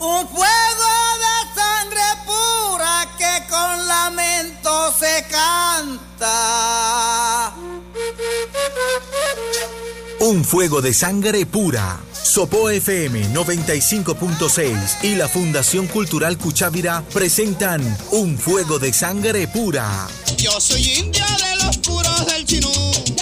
Un fuego de sangre pura que con lamento se canta. Un fuego de sangre pura. Sopó FM 95.6 y la Fundación Cultural Cuchávira presentan Un fuego de sangre pura. Yo soy indio de los puros del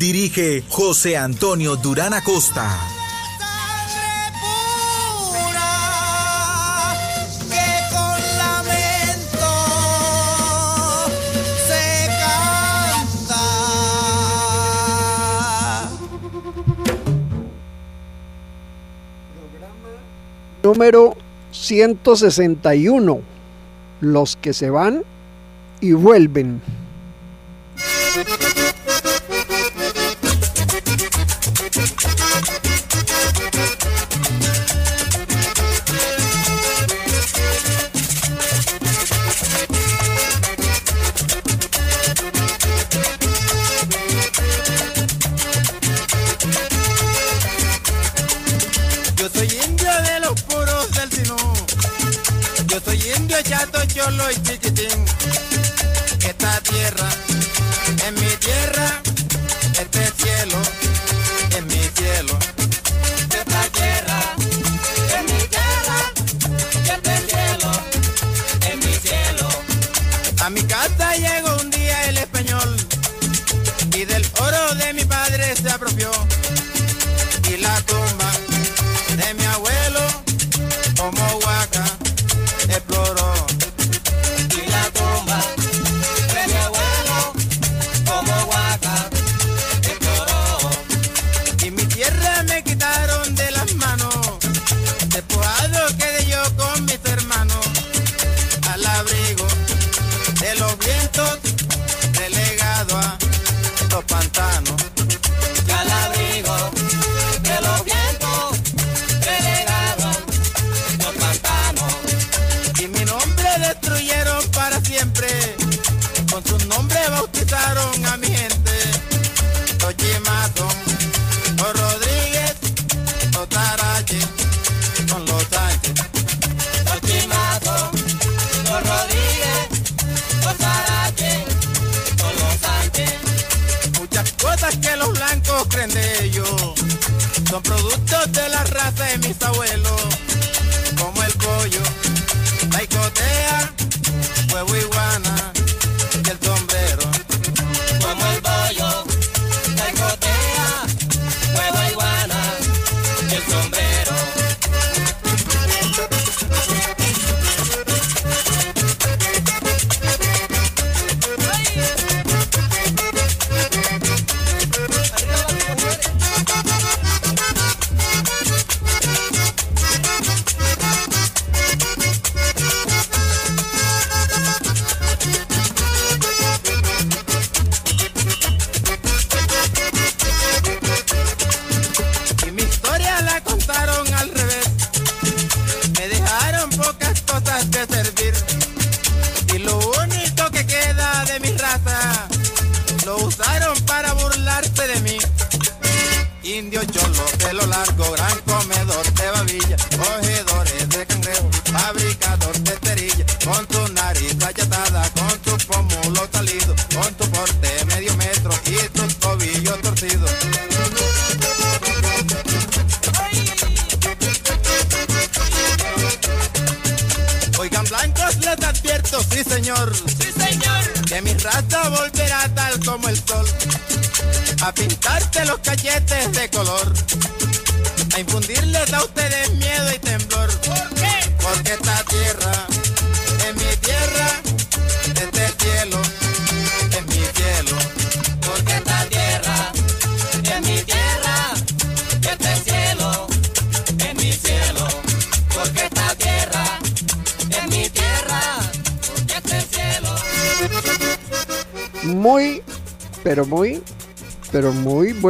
Dirige José Antonio Durán Acosta. número 161, los que se van y vuelven. yo lo chiquitín. Esta tierra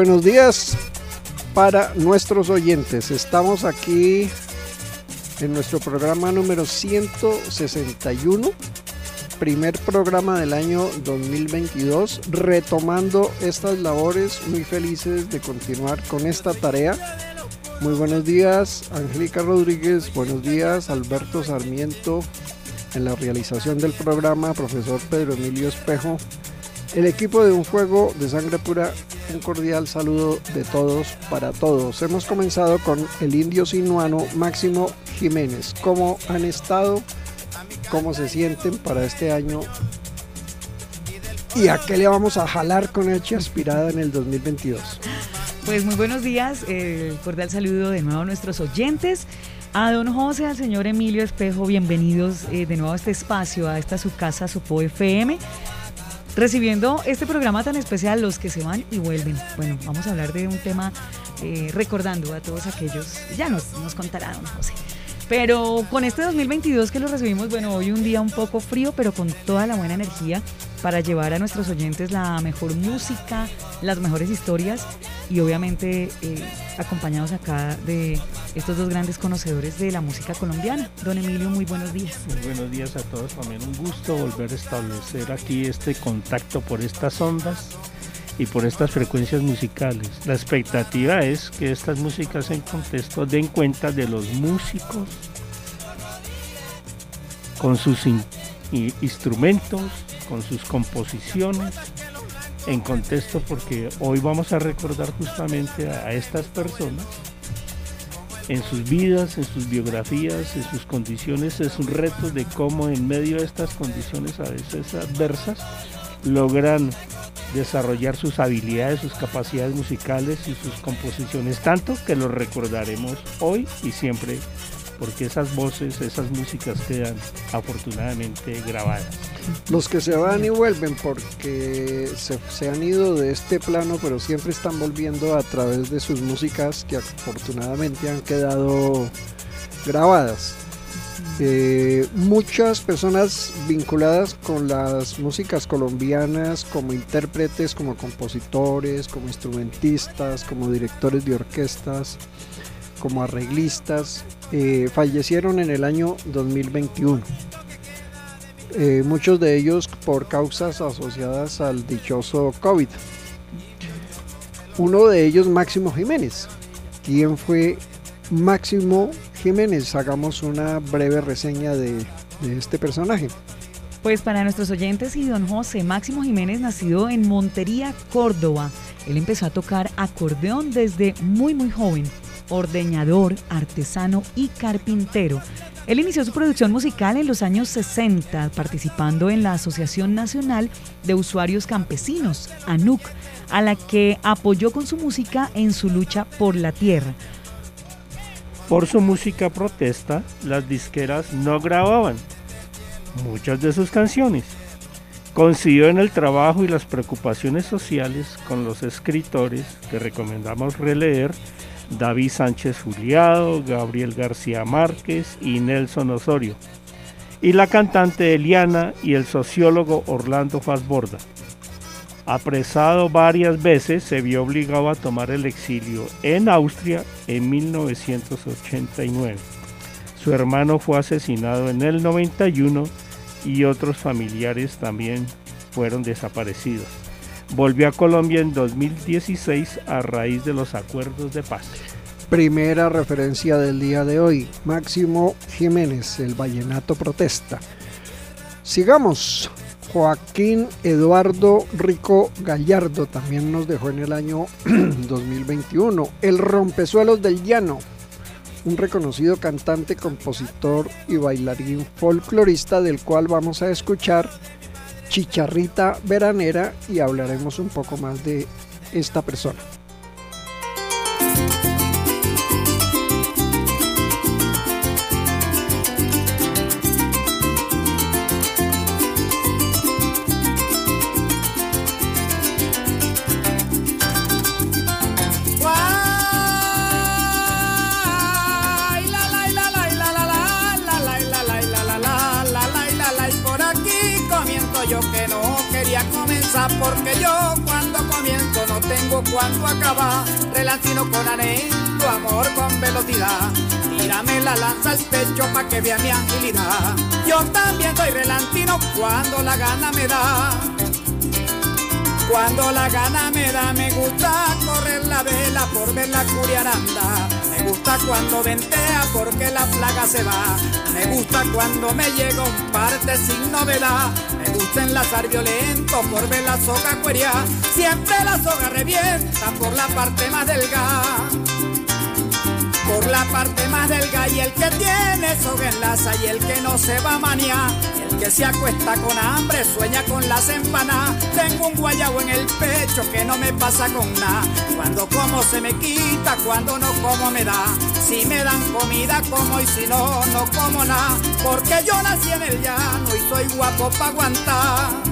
buenos días para nuestros oyentes. Estamos aquí en nuestro programa número 161, primer programa del año 2022, retomando estas labores, muy felices de continuar con esta tarea. Muy buenos días, Angélica Rodríguez, buenos días, Alberto Sarmiento, en la realización del programa, profesor Pedro Emilio Espejo, el equipo de Un Fuego de Sangre Pura, un cordial saludo de todos para todos. Hemos comenzado con el indio sinuano Máximo Jiménez. ¿Cómo han estado? ¿Cómo se sienten para este año? ¿Y a qué le vamos a jalar con Eche Aspirada en el 2022? Pues muy buenos días, eh, cordial saludo de nuevo a nuestros oyentes. A don José, al señor Emilio Espejo, bienvenidos eh, de nuevo a este espacio, a esta su casa, su FM recibiendo este programa tan especial, los que se van y vuelven. Bueno, vamos a hablar de un tema eh, recordando a todos aquellos, ya nos, nos contará don José. Pero con este 2022 que lo recibimos, bueno, hoy un día un poco frío, pero con toda la buena energía para llevar a nuestros oyentes la mejor música, las mejores historias y obviamente eh, acompañados acá de estos dos grandes conocedores de la música colombiana. Don Emilio, muy buenos días. Muy buenos días a todos, también un gusto volver a establecer aquí este contacto por estas ondas y por estas frecuencias musicales. La expectativa es que estas músicas en contexto den cuenta de los músicos con sus instrumentos, con sus composiciones en contexto porque hoy vamos a recordar justamente a, estas personas en sus vidas, en sus biografías, en sus condiciones, en sus retos de cómo en medio de estas condiciones a veces adversas logran desarrollar sus habilidades, sus capacidades musicales y sus composiciones, tanto que los recordaremos hoy y siempre porque esas voces, esas músicas quedan afortunadamente grabadas. Los que se van y vuelven porque se, han ido de este plano, pero siempre están volviendo a través de sus músicas que afortunadamente han quedado grabadas. Eh, muchas personas vinculadas con las músicas colombianas como intérpretes, como compositores, como instrumentistas, como directores de orquestas, como arreglistas, eh, fallecieron en el año 2021. Eh, muchos de ellos por causas asociadas al dichoso COVID. Uno de ellos, Máximo Jiménez. ¿Quién fue Máximo Jiménez? Hagamos una breve reseña de, de este personaje. Pues para nuestros oyentes y don José, Máximo Jiménez nacido en Montería, Córdoba. Él empezó a tocar acordeón desde muy muy joven ordeñador, artesano y carpintero. Él inició su producción musical en los años 60, participando en la Asociación Nacional de Usuarios Campesinos, ANUC, a la que apoyó con su música en su lucha por la tierra. Por su música protesta, las disqueras no grababan muchas de sus canciones. Consiguió en el trabajo y las preocupaciones sociales con los escritores que recomendamos releer David Sánchez Juliado, Gabriel García Márquez y Nelson Osorio, y la cantante Eliana y el sociólogo Orlando Fasborda. Apresado varias veces, se vio obligado a tomar el exilio en Austria en 1989. Su hermano fue asesinado en el 91 y otros familiares también fueron desaparecidos volvió a Colombia en 2016 a raíz de los acuerdos de paz. Primera referencia del día de hoy, Máximo Jiménez, el vallenato protesta. Sigamos. Joaquín Eduardo Rico Gallardo también nos dejó en el año 2021. El rompesuelos del llano, un reconocido cantante, compositor y bailarín folclorista del cual vamos a escuchar chicharrita veranera y hablaremos un poco más de esta persona. Cuando acabar. Relancino con anhelo, amor con velocidad. Tírame la lanza al pecho pa' que vea mi agilidad. Yo también soy relantino cuando la gana me da. Cuando la gana me da, me gusta correr la vela por ver la curiaranda. Me gusta cuando ventea porque la plaga se va. Me gusta cuando me llega un parte sin novedad. Me gusta enlazar violento por ver la soga cueria. Siempre la soga revienta por la parte más delgada por la parte más delgada y el que tiene soga enlaza y el que no se va a maniar que se acuesta con hambre, sueña con las empanadas. Tengo un guayabo en el pecho que no me pasa con nada. Cuando como se me quita, cuando no como me da. Si me dan comida como y si no, no como nada. Porque yo nací en el llano y soy guapo pa' aguantar.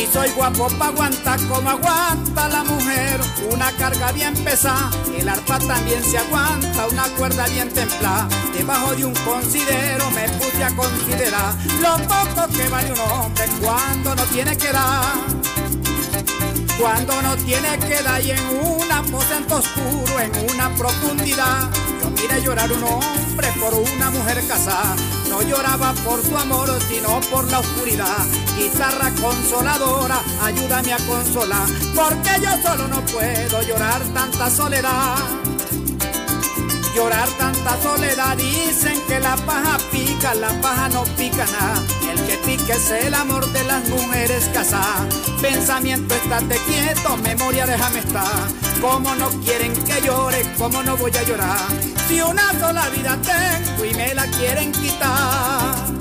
Y soy guapo pa' aguantar como aguanta la mujer. Una carga bien pesada, el arpa también se aguanta Una cuerda bien templada, debajo de un considero Me puse a considerar lo poco que vale un hombre Cuando no tiene que dar. Cuando no tiene que dar y en un aposento oscuro En una profundidad. Yo mire llorar un hombre por una mujer casada no lloraba por su amor, sino por la oscuridad. Guitarra consoladora, ayúdame a consolar, porque yo solo no puedo llorar tanta soledad. Llorar tanta soledad, dicen que la paja pica, la paja no pica nada. El que pique es el amor de las mujeres casadas. Pensamiento, estate quieto, memoria, déjame estar. Como no quieren que llore, como no voy a llorar. Si una sola vida tengo y me la quieren quitar.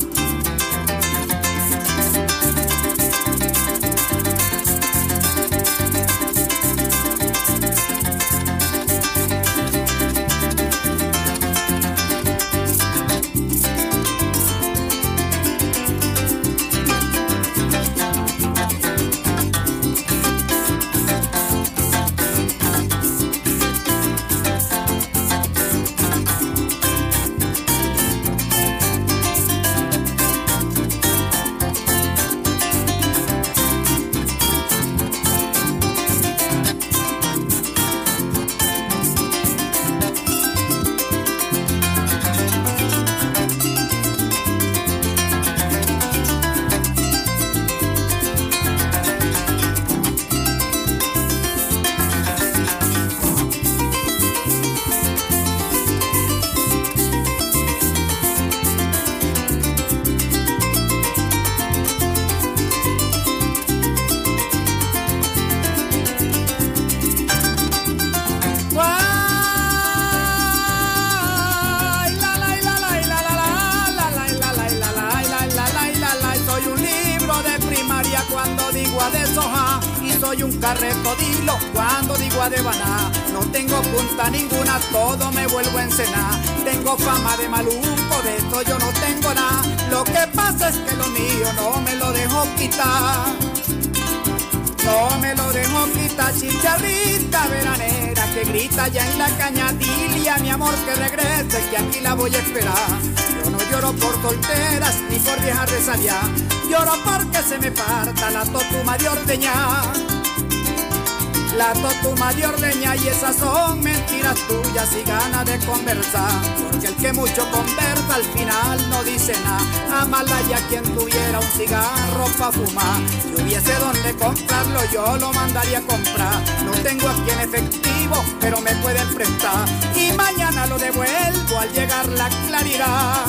Si hubiese donde comprarlo, yo lo mandaría a comprar. No tengo aquí en efectivo, pero me pueden prestar. Y mañana lo devuelvo al llegar la claridad.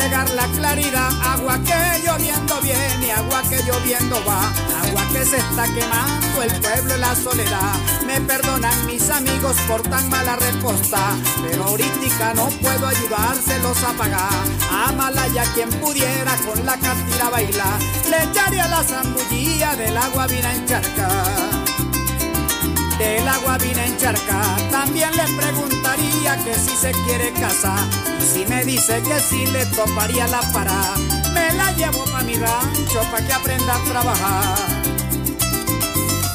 Llegar la claridad, agua que lloviendo viene, agua que lloviendo va, agua que se está quemando el pueblo y la soledad. Me perdonan mis amigos por tan mala respuesta, pero ahorita no puedo ayudárselos a pagar. Amala ya quien pudiera con la cartera bailar, le echaría la zambullía del agua vina encharcada del agua vine encharcada. También le preguntaría que si se quiere casar. si me dice que sí, le toparía la parada. Me la llevo pa' mi rancho pa' que aprenda a trabajar.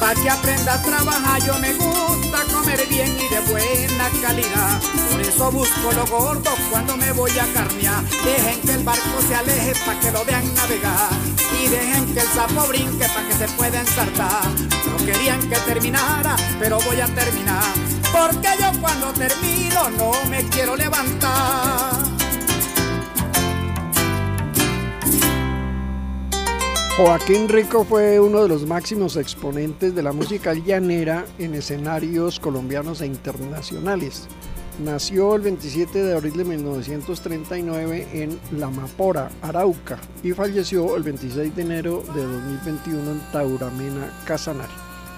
Pa' que aprenda a trabajar, yo me gusta comer bien y de buena calidad. Por eso busco lo gordo cuando me voy a carnear. Dejen que el barco se aleje pa' que lo vean navegar. Y dejen que el sapo brinque pa' que se pueda ensartar. No querían que terminara, pero voy a terminar. Porque yo cuando termino no me quiero levantar. Joaquín Rico fue uno de los máximos exponentes de la música llanera en escenarios colombianos e internacionales. Nació el 27 de abril de 1939 en La Mapora, Arauca, y falleció el 26 de enero de 2021 en Tauramena, Casanare.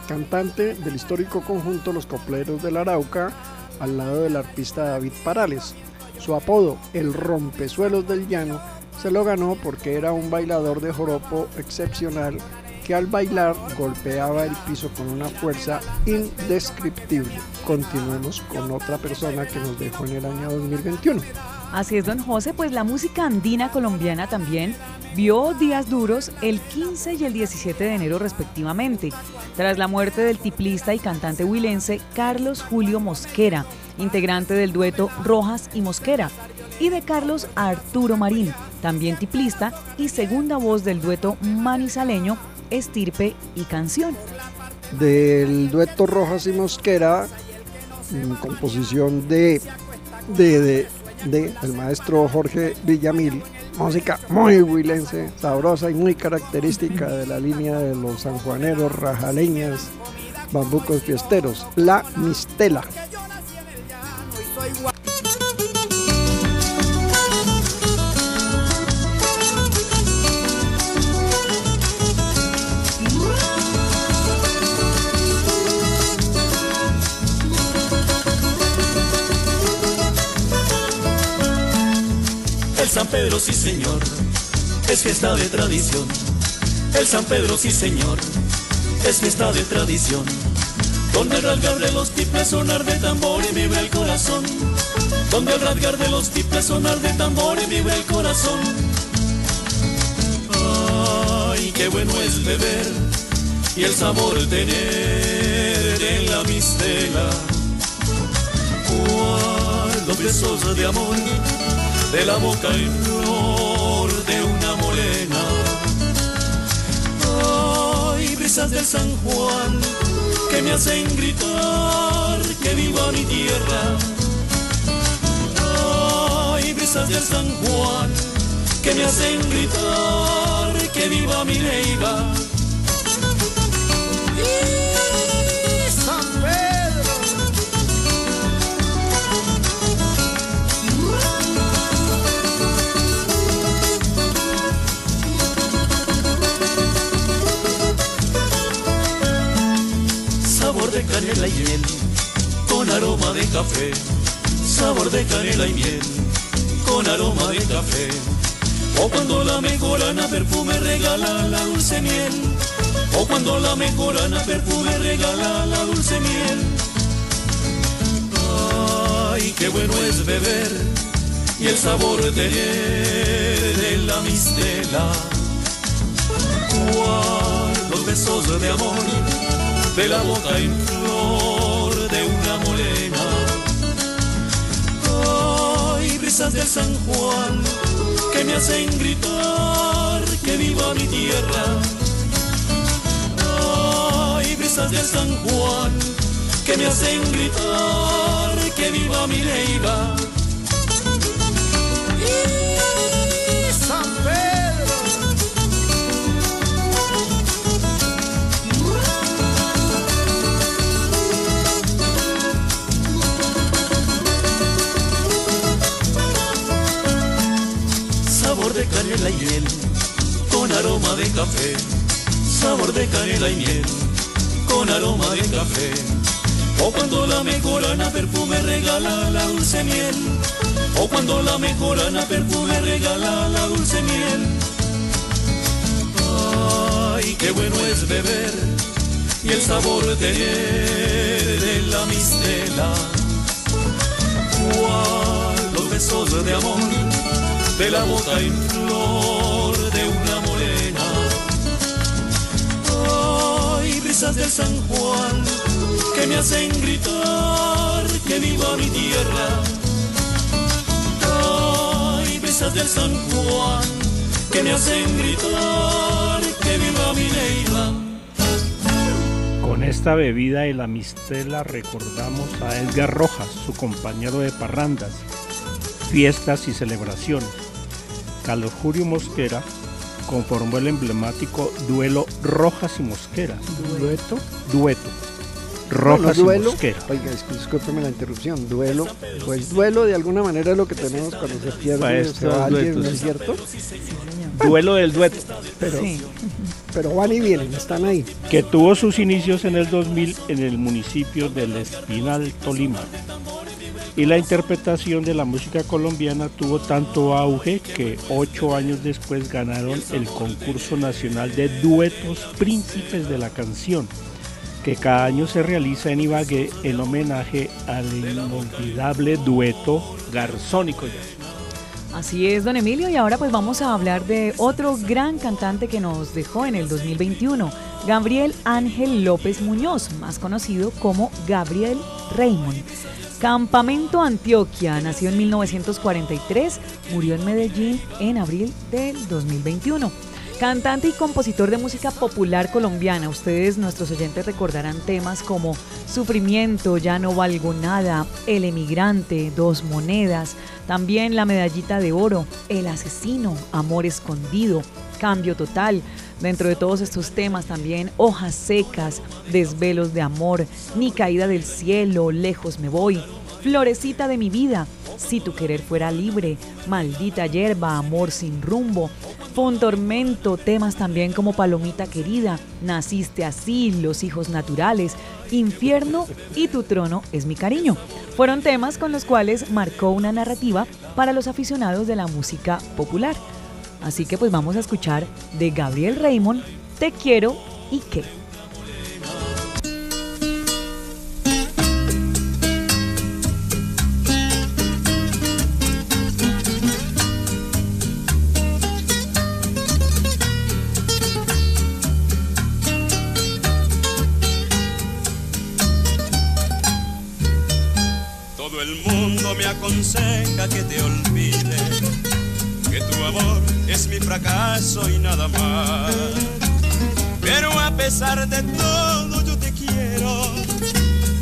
Cantante del histórico conjunto Los Copleros del Arauca, al lado del artista David Parales. Su apodo, el Rompesuelos del Llano, se lo ganó porque era un bailador de joropo excepcional que al bailar golpeaba el piso con una fuerza indescriptible. Continuemos con otra persona que nos dejó en el año 2021. Así es, don José, pues la música andina colombiana también vio días duros el 15 y el 17 de enero respectivamente, tras la muerte del tiplista y cantante huilense Carlos Julio Mosquera, integrante del dueto Rojas y Mosquera, y de Carlos Arturo Marín, también tiplista y segunda voz del dueto manizaleño Estirpe y Canción. Del dueto Rojas y Mosquera, composición de, de, de, de el maestro Jorge Villamil, música muy huilense, sabrosa y muy característica de la línea de los sanjuaneros, rajaleñas, bambucos fiesteros, la mistela. El San Pedro, sí señor, es fiesta de tradición. El San Pedro, sí señor, es fiesta de tradición. Donde el rasgar de los tiples sonar de tambor y vibra el corazón. Donde el rasgar de los tiples sonar de tambor y vibra el corazón. Ay, qué bueno es beber y el sabor tener en la mistela. Cuál los besos de amor de la boca en flor de una morena. Ay, brisas del San Juan que me hacen gritar que viva mi tierra. Ay, brisas del San Juan que me hacen gritar que viva mi Neiva. Canela y miel, con aroma de café. Sabor de canela y miel, con aroma de café. O cuando la mejorana perfume regala la dulce miel. O cuando la mejorana perfume regala la dulce miel. Ay, qué bueno es beber y el sabor tener de la mistela. Cuál los besos de amor de la boca en brisas del San Juan que me hacen gritar que viva mi tierra. Ay, brisas del San Juan que me hacen gritar que viva mi Neiva. Canela y miel, con aroma de café. Sabor de canela y miel, con aroma de café. O cuando la mejorana perfume regala la dulce miel. O cuando la mejorana perfume regala la dulce miel. Ay, qué bueno es beber y el sabor tener de la mistela. Cuál los besos de amor de la boca en flor de una morena. Ay, brisas del San Juan que me hacen gritar que viva mi tierra. Ay, brisas del San Juan que me hacen gritar que viva mi Neiva. Con esta bebida de la mistela recordamos a Edgar Rojas, su compañero de parrandas, fiestas y celebraciones. Carlos Julio Mosquera conformó el emblemático duelo Rojas y Mosquera. Dueto. Dueto. Rojas Bueno, duelo. y Mosquera. Oiga, discú- discúlpeme la interrupción. Duelo. Pues duelo de alguna manera es lo que tenemos cuando se pierde Para o estos se va alguien, duetos. ¿no es cierto? Duelo del dueto. Pero, Sí. pero van y vienen, están ahí. que tuvo sus inicios en el 2000 en el municipio del Espinal, Tolima. Y la interpretación de la música colombiana tuvo tanto auge que ocho años después ganaron el concurso nacional de duetos príncipes de la canción, que cada año se realiza en Ibagué en homenaje al inolvidable dueto Garzón y Collar. Así es, don Emilio, y ahora pues vamos a hablar de otro gran cantante que nos dejó en el 2021, Gabriel Ángel López Muñoz, más conocido como Gabriel Raymond. Campamento Antioquia, nació en 1943, murió en Medellín en abril del 2021. Cantante y compositor de música popular colombiana, ustedes, nuestros oyentes, recordarán temas como Sufrimiento, Ya no valgo nada, El emigrante, Dos monedas, también La medallita de oro, El asesino, Amor escondido, Cambio total. Dentro de todos estos temas también Hojas secas, Desvelos de amor, Ni caída del cielo, Lejos me voy, Florecita de mi vida, Si tu querer fuera libre, Maldita hierba, Amor sin rumbo, Fue tormento, temas también como Palomita querida, Naciste así, Los hijos naturales, Infierno y Tu trono es mi cariño. Fueron temas con los cuales marcó una narrativa para los aficionados de la música popular. Así que pues vamos a escuchar de Gabriel Raymond, Te quiero y qué. Fracaso y nada más. Pero a pesar de todo yo te quiero,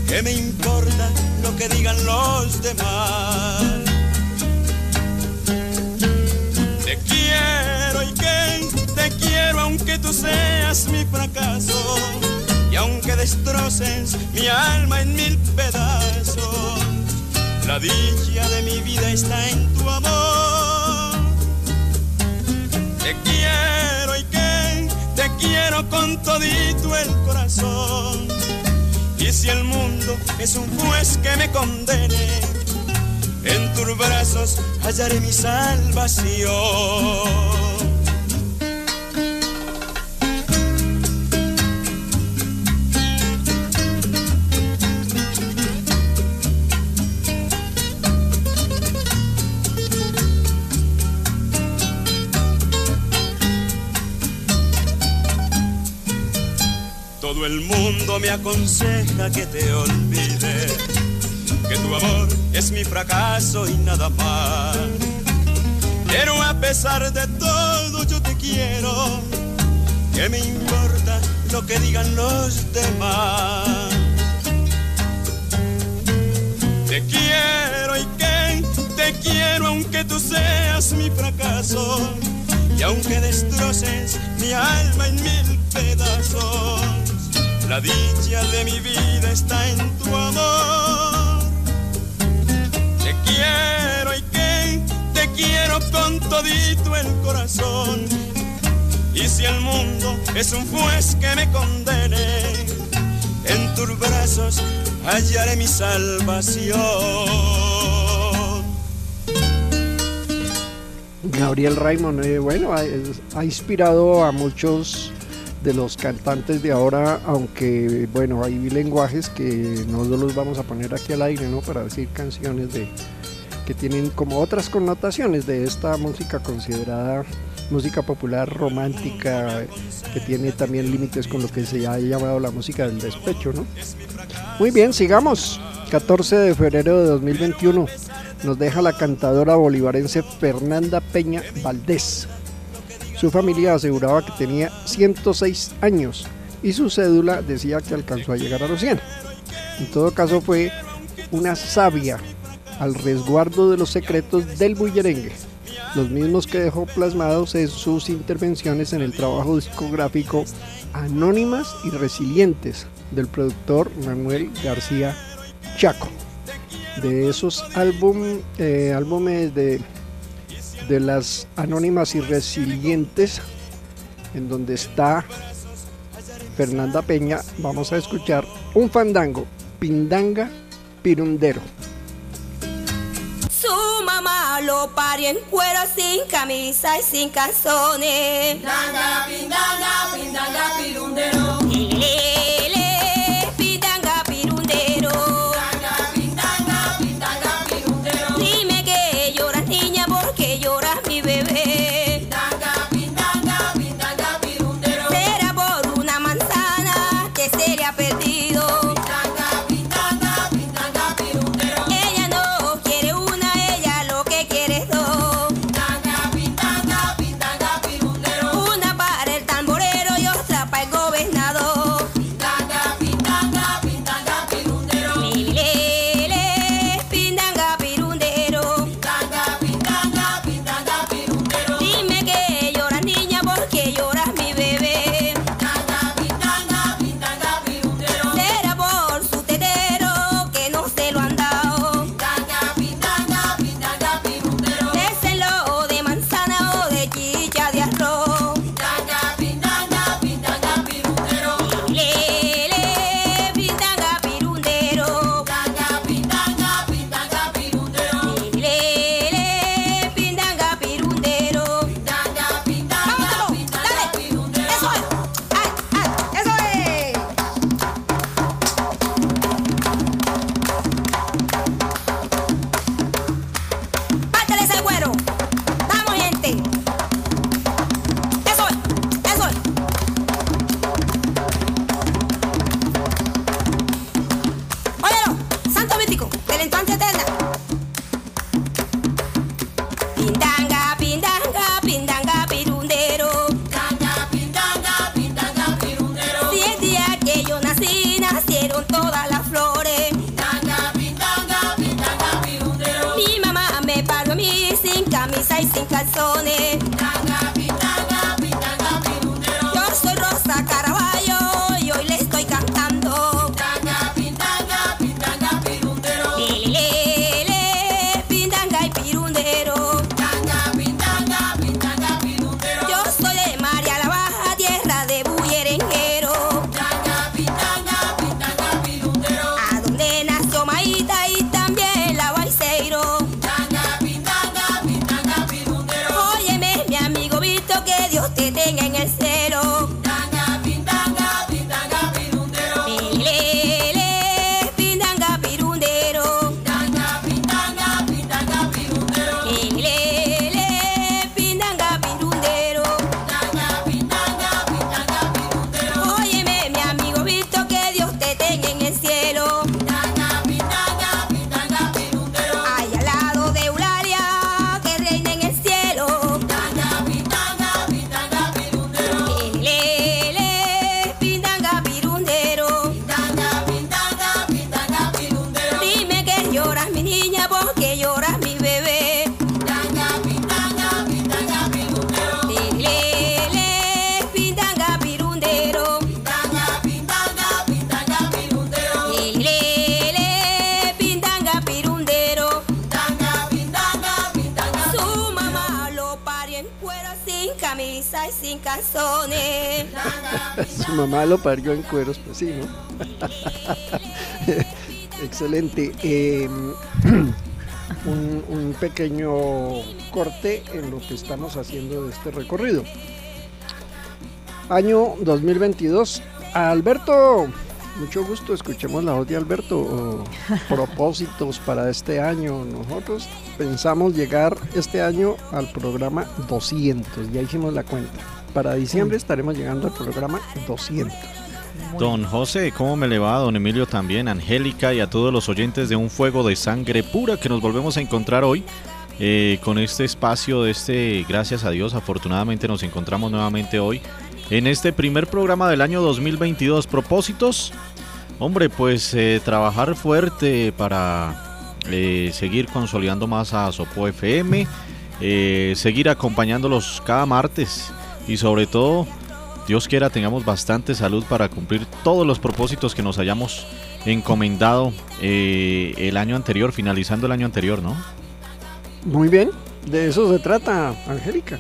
que me importa lo que digan los demás. Te quiero y que te quiero aunque tú seas mi fracaso y aunque destroces mi alma en mil pedazos. La dicha de mi vida está en tu amor. Te quiero y que te quiero con todito el corazón. Y si el mundo es un juez que me condene, en tus brazos hallaré mi salvación. El mundo me aconseja que te olvide, que tu amor es mi fracaso y nada más. Pero a pesar de todo yo te quiero, que me importa lo que digan los demás. Te quiero y que te quiero aunque tú seas mi fracaso y aunque destroces mi alma en mil pedazos. La dicha de mi vida está en tu amor. Te quiero y que te quiero con todito el corazón. Y si el mundo es un juez que me condene, en tus brazos hallaré mi salvación. Gabriel Raymond, eh, bueno, ha, ha inspirado a muchos de los cantantes de ahora, aunque bueno, hay lenguajes que no los vamos a poner aquí al aire, ¿no? Para decir canciones de, que tienen como otras connotaciones de esta música considerada música popular romántica, que tiene también límites con lo que se ha llamado la música del despecho, ¿no? Muy bien, sigamos. 14 de febrero de 2021 nos deja la cantadora bolivarense Fernanda Peña Valdés. Su familia aseguraba que tenía 106 años y su cédula decía que alcanzó a llegar a los 100. En todo caso fue una sabia al resguardo de los secretos del bullerengue, los mismos que dejó plasmados en sus intervenciones en el trabajo discográfico Anónimas y Resilientes del productor Manuel García Chaco. De esos eh, álbumes de, de las Anónimas y Resilientes, en donde está Fernanda Peña, vamos a escuchar un fandango, Pindanga Pirundero. Su mamá lo parió en cuero sin camisa y sin calzones. Pindanga, pindanga, pindanga, pirundero. Mamá lo parió en cueros, pues sí, ¿no? Excelente. Eh, un, un pequeño corte en lo que estamos haciendo de este recorrido. Año 2022. Alberto, mucho gusto, escuchemos la voz de Alberto. o propósitos para este año. Nosotros pensamos llegar este año al programa 200, ya hicimos la cuenta. Para diciembre estaremos llegando al programa 200. Don José, ¿cómo me le va? Don Emilio también, Angélica y a todos los oyentes de Un Fuego de Sangre Pura que nos volvemos a encontrar hoy eh, con este espacio de este, gracias a Dios, afortunadamente nos encontramos nuevamente hoy en este primer programa del año 2022. Propósitos, hombre, pues eh, trabajar fuerte para eh, seguir consolidando más a Sopo FM, seguir acompañándolos cada martes y sobre todo Dios quiera tengamos bastante salud para cumplir todos los propósitos que nos hayamos encomendado eh, el año anterior, finalizando el año anterior, ¿no? Muy bien, de eso se trata, Angélica.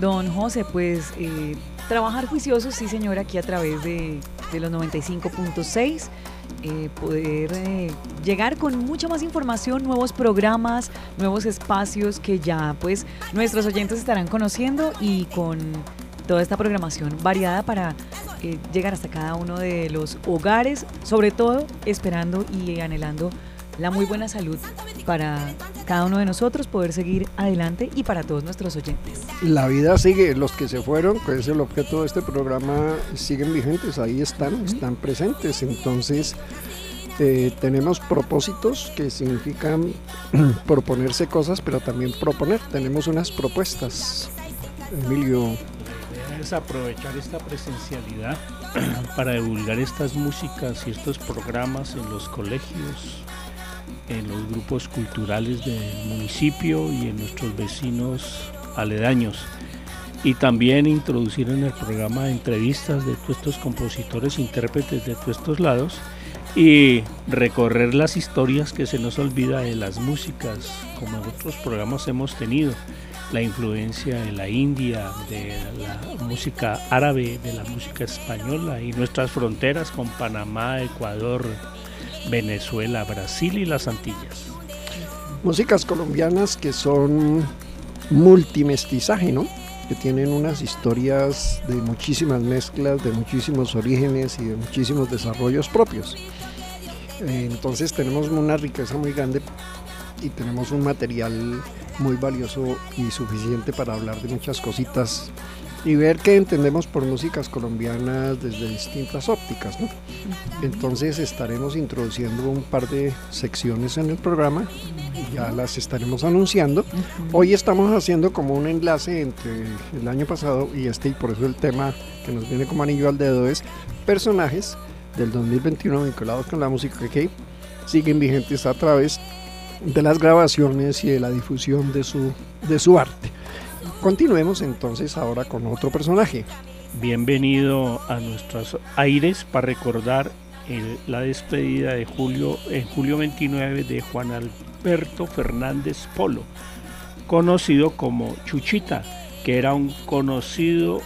Don José, pues eh, trabajar juicioso, sí señor, aquí a través de, de los 95.6. Eh, poder eh, llegar con mucha más información, nuevos programas, nuevos espacios que ya pues nuestros oyentes estarán conociendo y con toda esta programación variada para eh, llegar hasta cada uno de los hogares, sobre todo esperando y anhelando la muy buena salud para cada uno de nosotros, poder seguir adelante y para todos nuestros oyentes. La vida sigue, los que se fueron, que es el objeto de este programa, siguen vigentes, ahí están, están presentes, entonces eh, tenemos propósitos que significan proponerse cosas, pero también proponer, tenemos unas propuestas. Emilio, es aprovechar esta presencialidad para divulgar estas músicas y estos programas en los colegios, en los grupos culturales del municipio y en nuestros vecinos aledaños. Y también introducir en el programa entrevistas de todos estos compositores, intérpretes de todos estos lados y recorrer las historias que se nos olvida de las músicas, como en otros programas hemos tenido la influencia de la India, de la música árabe, de la música española y nuestras fronteras con Panamá, Ecuador, Venezuela, Brasil y las Antillas. Músicas colombianas que son multimestizaje, ¿no? Que tienen unas historias de muchísimas mezclas, de muchísimos orígenes y de muchísimos desarrollos propios. Entonces tenemos una riqueza muy grande y tenemos un material muy valioso y suficiente para hablar de muchas cositas y ver qué entendemos por músicas colombianas desde distintas ópticas. ¿no? Entonces estaremos introduciendo un par de secciones en el programa, ya las estaremos anunciando. Hoy estamos haciendo como un enlace entre el año pasado y este, y por eso el tema que nos viene como anillo al dedo es personajes del 2021 vinculados con la música que siguen vigentes a través de las grabaciones y de la difusión de su, de su arte. Continuemos entonces ahora con otro personaje. Bienvenido a nuestros aires para recordar la despedida de julio, en julio 29 de Juan Alberto Fernández Polo, conocido como Chuchita, que era un conocido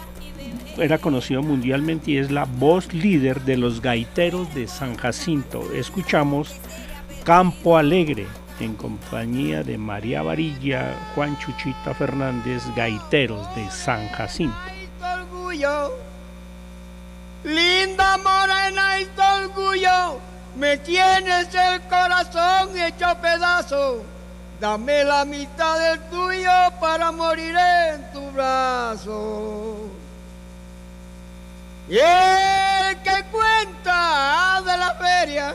era conocido mundialmente y es la voz líder de los gaiteros de San Jacinto. Escuchamos Campo Alegre, en compañía de María Varilla, Juan Chuchita Fernández, gaiteros de San Jacinto. Linda morena y tu orgullo, me tienes el corazón hecho pedazo. Dame la mitad del tuyo para morir en tu brazo. Y el que cuenta de la feria,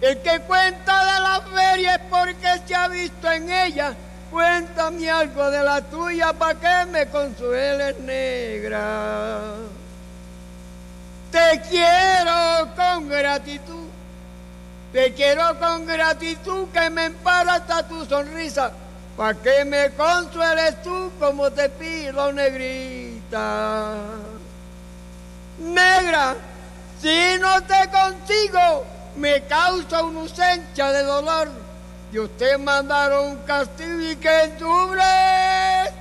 el que cuenta de la feria es porque se ha visto en ella. Cuéntame algo de la tuya para que me consueles, negra. Te quiero con gratitud. Te quiero con gratitud que me empara hasta tu sonrisa. para que me consueles tú como te pido, negrita. Negra, si no te consigo me causa una ausencia de dolor. Y usted mandaron un castigo y que entubre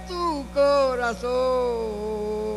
tu corazón.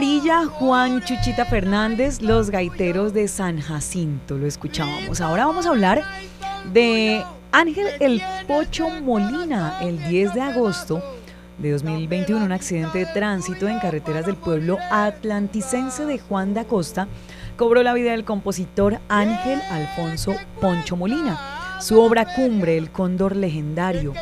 Amarilla, Juan Chuchita Fernández, los gaiteros de San Jacinto, lo escuchábamos. Ahora vamos a hablar de Ángel El Pocho Molina, el 10 de agosto de 2021, un accidente de tránsito en carreteras del pueblo atlanticense de Juan de Acosta cobró la vida del compositor Ángel Alfonso Poncho Molina. Su obra cumbre, El Cóndor Legendario.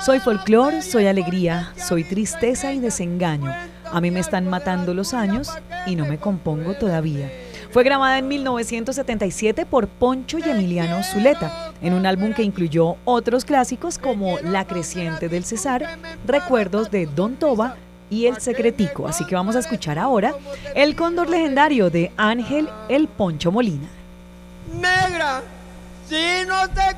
Soy folclor, soy alegría, soy tristeza y desengaño. A mí me están matando los años y no me compongo todavía. Fue grabada en 1977 por Poncho y Emiliano Zuleta, en un álbum que incluyó otros clásicos como La Creciente del Cesar, Recuerdos de Don Toba y El Secretico. Así que vamos a escuchar ahora El Cóndor Legendario de Ángel El Poncho Molina. Negra, no te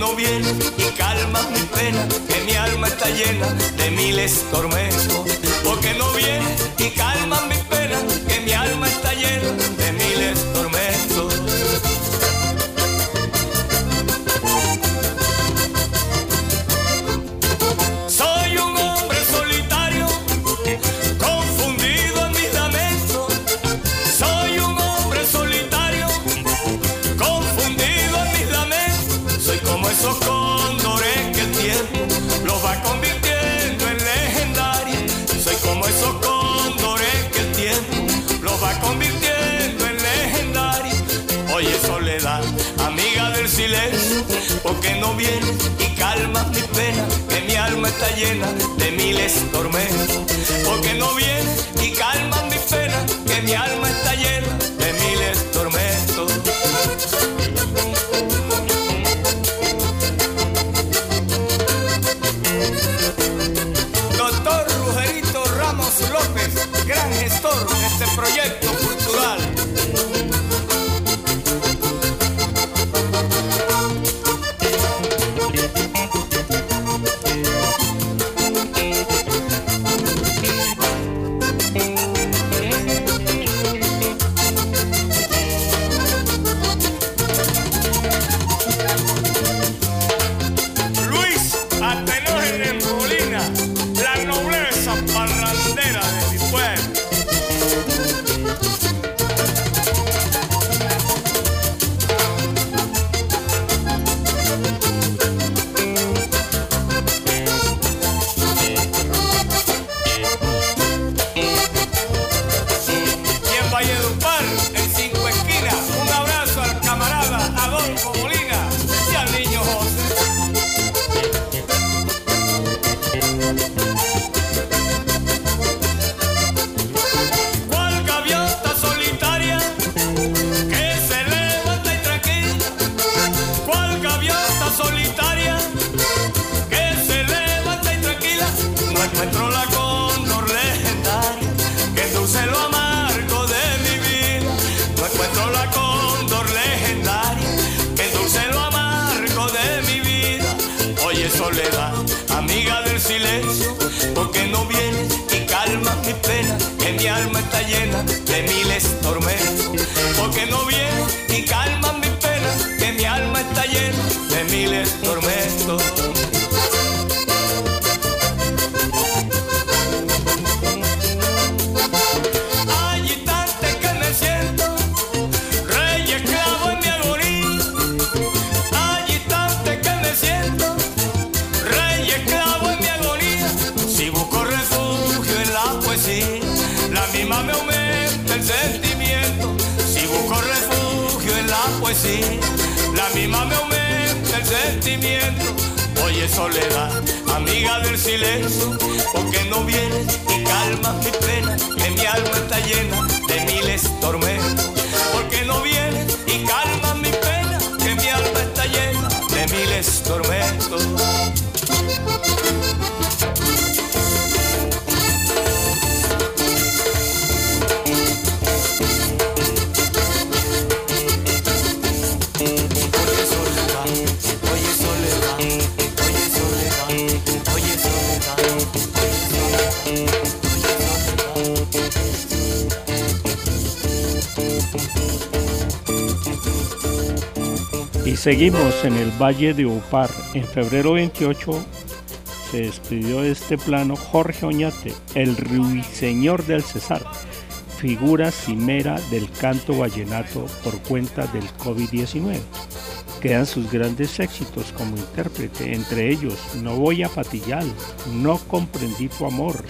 no vienes y calmas mi pena, que mi alma está llena de miles tormentos. Porque no vienes y calmas mi pena, que mi alma está llena de miles tormentos. Seguimos en el Valle de Upar. En febrero 28 se despidió de este plano Jorge Oñate, el ruiseñor del Cesar, figura cimera del canto vallenato por cuenta del COVID-19. Quedan sus grandes éxitos como intérprete, entre ellos No voy a patillar, No comprendí tu amor,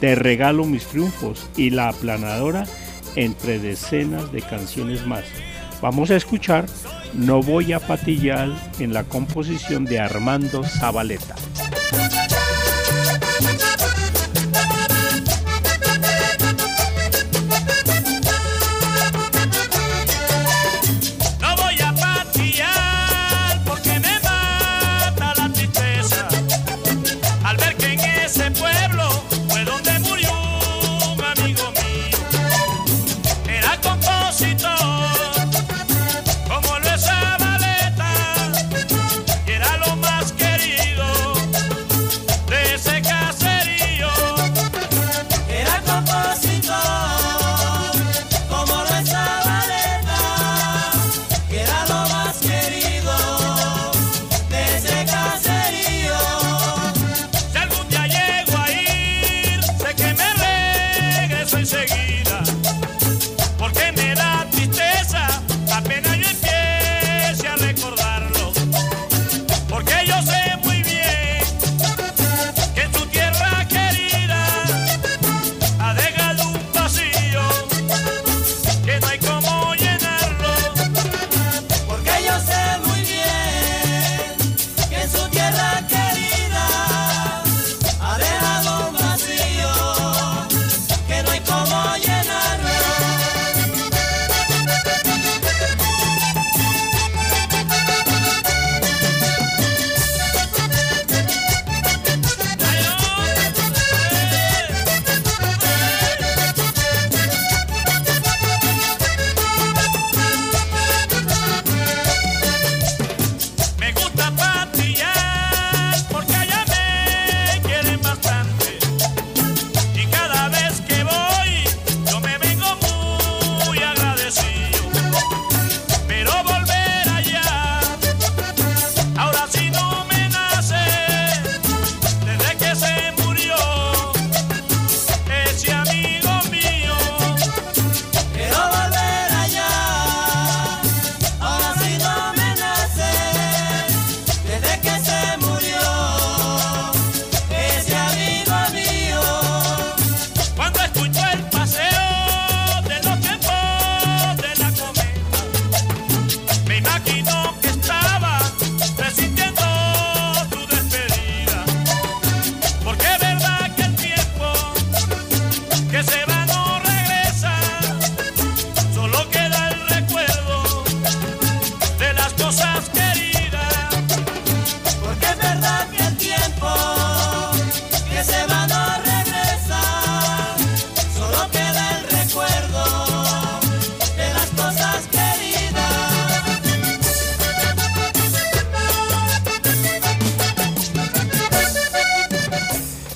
Te regalo mis triunfos y La aplanadora, entre decenas de canciones más. Vamos a escuchar No voy a patillar en la composición de Armando Zabaleta.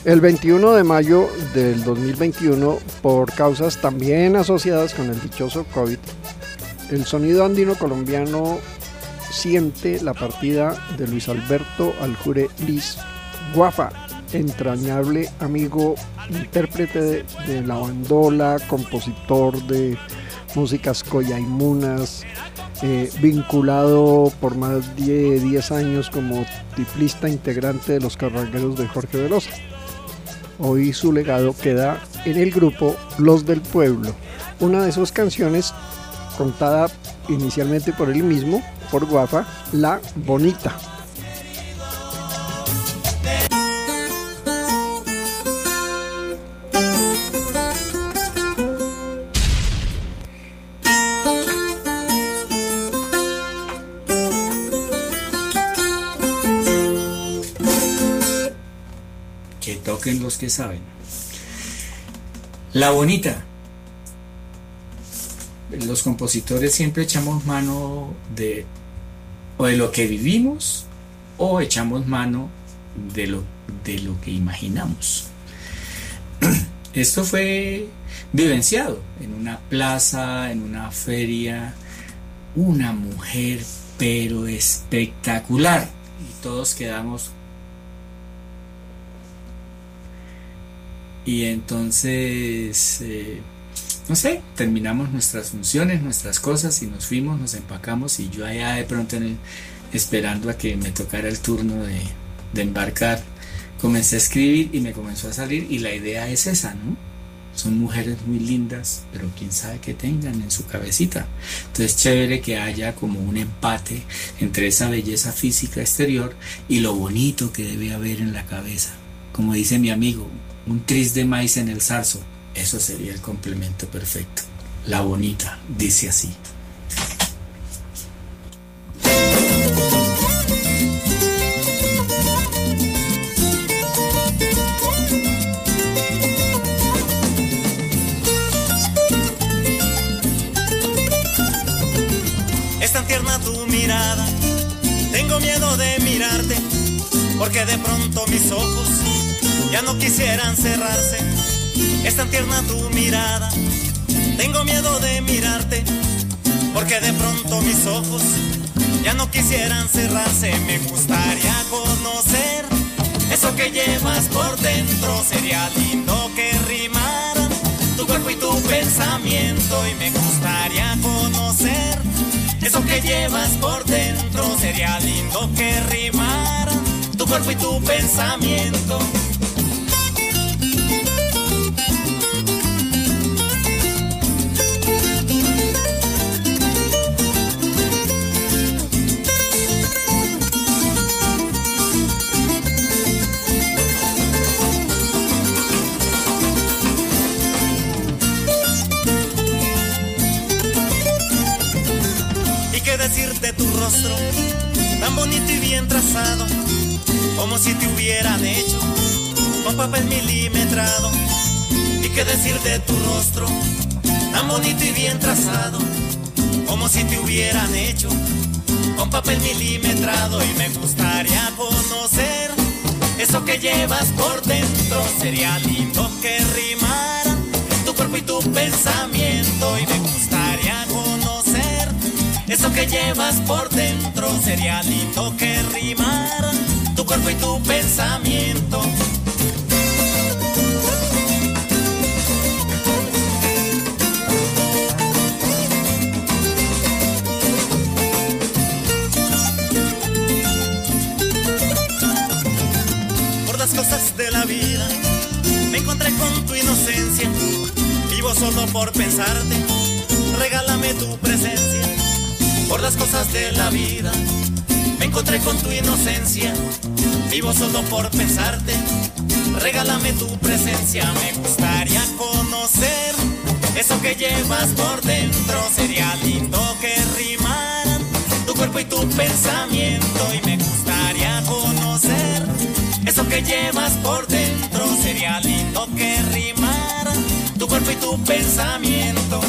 El 21 de mayo del 2021, por causas también asociadas con el dichoso COVID, el sonido andino colombiano siente la partida de Luis Alberto Aljure Liz Guafa, entrañable amigo, intérprete de, la bandola, compositor de músicas coyaimunas, eh, vinculado por más de 10 años como tiplista integrante de los carrangueros de Jorge Velosa. Hoy su legado queda en el grupo Los del Pueblo. Una de sus canciones contada inicialmente por él mismo, por Guafa, La Bonita. Que saben. La bonita. Los compositores siempre echamos mano de o de lo que vivimos o echamos mano de lo, de lo que imaginamos. Esto fue vivenciado en una plaza, en una feria, una mujer pero espectacular y todos quedamos y entonces eh, no sé, terminamos nuestras funciones, nuestras cosas y nos fuimos, nos empacamos y yo allá de pronto esperando a que me tocara el turno de, de embarcar, comencé a escribir y me comenzó a salir y la idea es esa, ¿no? Son mujeres muy lindas, pero quién sabe qué tengan en su cabecita. Entonces chévere que haya como un empate entre esa belleza física exterior y lo bonito que debe haber en la cabeza. Como dice mi amigo, un tris de maíz en el zarzo. Eso sería el complemento perfecto. La bonita, dice así. Tan tierna tu mirada, tengo miedo de mirarte, porque de pronto mis ojos ya no quisieran cerrarse. Me gustaría conocer eso que llevas por dentro, sería lindo que rimaran tu cuerpo y tu pensamiento y me gustaría conocer eso que llevas por dentro sería lindo que rimara tu cuerpo y tu pensamiento. Tan bonito y bien trazado, como si te hubieran hecho con papel milimetrado. Y qué decir de tu rostro, tan bonito y bien trazado, como si te hubieran hecho con papel milimetrado. Y me gustaría conocer eso que llevas por dentro, sería lindo que rimaran tu cuerpo y tu pensamiento. Y me gustaría eso que llevas por dentro, sería lindo que rimaran tu cuerpo y tu pensamiento. Por las cosas de la vida me encontré con tu inocencia. Vivo solo por pensarte, regálame tu presencia. Por las cosas de la vida me encontré con tu inocencia. Vivo solo por pensarte, regálame tu presencia. Me gustaría conocer eso que llevas por dentro. Sería lindo que rimaran tu cuerpo y tu pensamiento. Y me gustaría conocer eso que llevas por dentro. Sería lindo que rimaran tu cuerpo y tu pensamiento.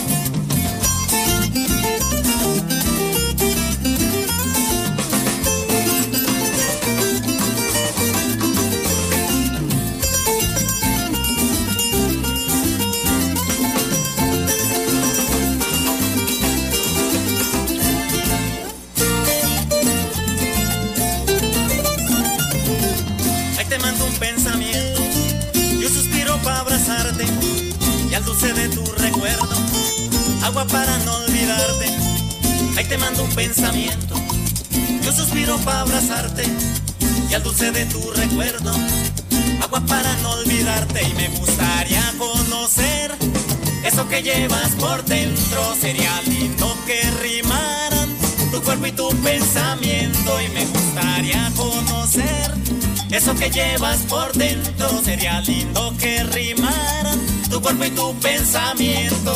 Un pensamiento y un suspiro para abrazarte y al dulce de tu recuerdo, agua para no olvidarte. Y me gustaría conocer eso que llevas por dentro, sería lindo y tu pensamiento y me gustaría conocer eso que llevas por dentro. Sería lindo que rimaran tu cuerpo y tu pensamiento.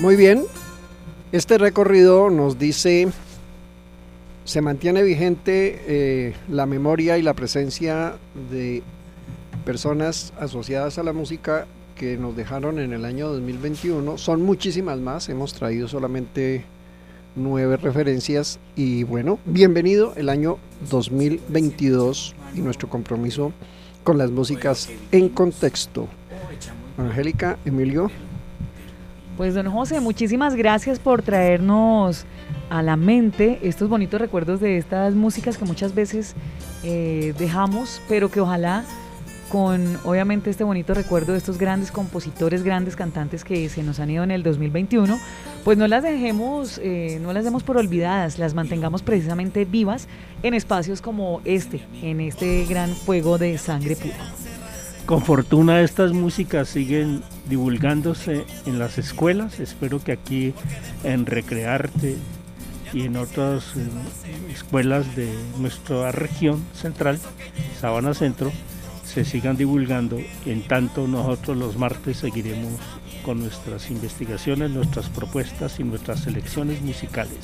Muy bien, este recorrido nos dice, se mantiene vigente eh, la memoria y la presencia de personas asociadas a la música que nos dejaron en el año 2021. Son muchísimas más, hemos traído solamente nueve referencias y bueno, bienvenido el año 2022 y nuestro compromiso con las músicas en contexto. Angélica, Emilio. Pues don José, muchísimas gracias por traernos a la mente estos bonitos recuerdos de estas músicas que muchas veces eh, dejamos, pero que ojalá con obviamente este bonito recuerdo de estos grandes compositores, grandes cantantes que se nos han ido en el 2021, pues no las dejemos, eh, no las demos por olvidadas, las mantengamos precisamente vivas en espacios como este, en este gran fuego de sangre pura. Con fortuna estas músicas siguen divulgándose en las escuelas. Espero que aquí en Recrearte y en otras eh, escuelas de nuestra región central, Sabana Centro, se sigan divulgando. En tanto nosotros los martes seguiremos con nuestras investigaciones, nuestras propuestas y nuestras selecciones musicales.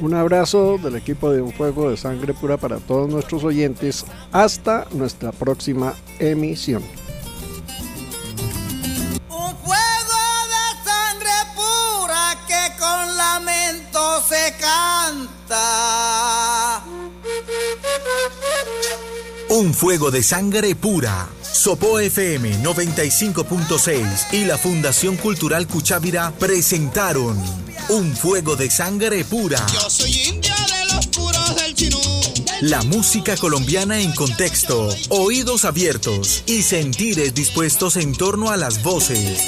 Un abrazo del equipo de Un Fuego de Sangre Pura para todos nuestros oyentes. Hasta nuestra próxima emisión. Un fuego de sangre pura que con lamento se canta. Un fuego de sangre pura. Sopo FM 95.6 y la Fundación Cultural Cuchávira presentaron Un fuego de sangre pura. Yo soy india de los puros del chinú. La música colombiana en contexto, oídos abiertos y sentires dispuestos en torno a las voces,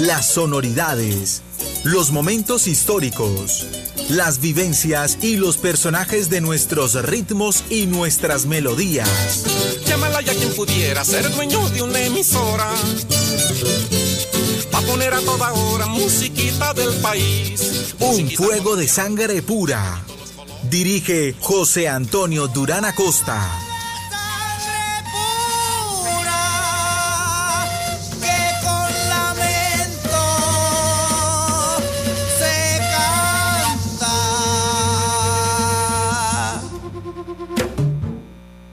las sonoridades, los momentos históricos, las vivencias y los personajes de nuestros ritmos y nuestras melodías. Llámala ya quien pudiera ser dueño de una emisora. Pa' poner a toda hora musiquita del país. Un fuego de sangre pura. Dirige José Antonio Durán Acosta.